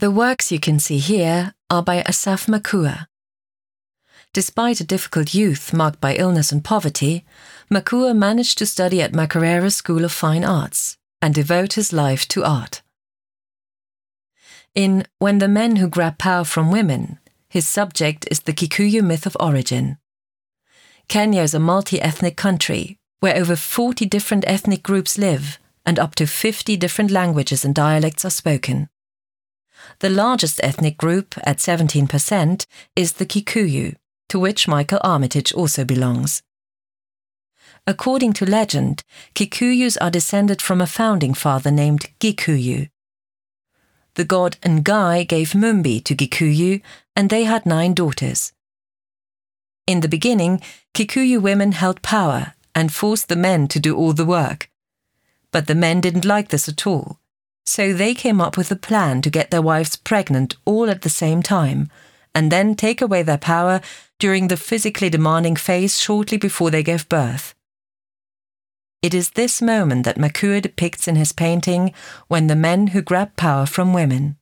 The works you can see here are by Asaph Macua. Despite a difficult youth marked by illness and poverty, Macua managed to study at Makerere School of Fine Arts and devote his life to art. In When the Men Who Grab Power from Women, his subject is the Kikuyu myth of origin. Kenya is a multi ethnic country where over 40 different ethnic groups live and up to 50 different languages and dialects are spoken. The largest ethnic group, at 17%, is the Kikuyu, to which Michael Armitage also belongs. According to legend, Kikuyus are descended from a founding father named Gikuyu. The god Ngai gave Mumbi to Gikuyu, and they had nine daughters. In the beginning, Kikuyu women held power and forced the men to do all the work. But the men didn't like this at all, so they came up with a plan to get their wives pregnant all at the same time, and then take away their power during the physically demanding phase shortly before they gave birth. It is this moment that Macua depicts in his painting when the men who grab power from women.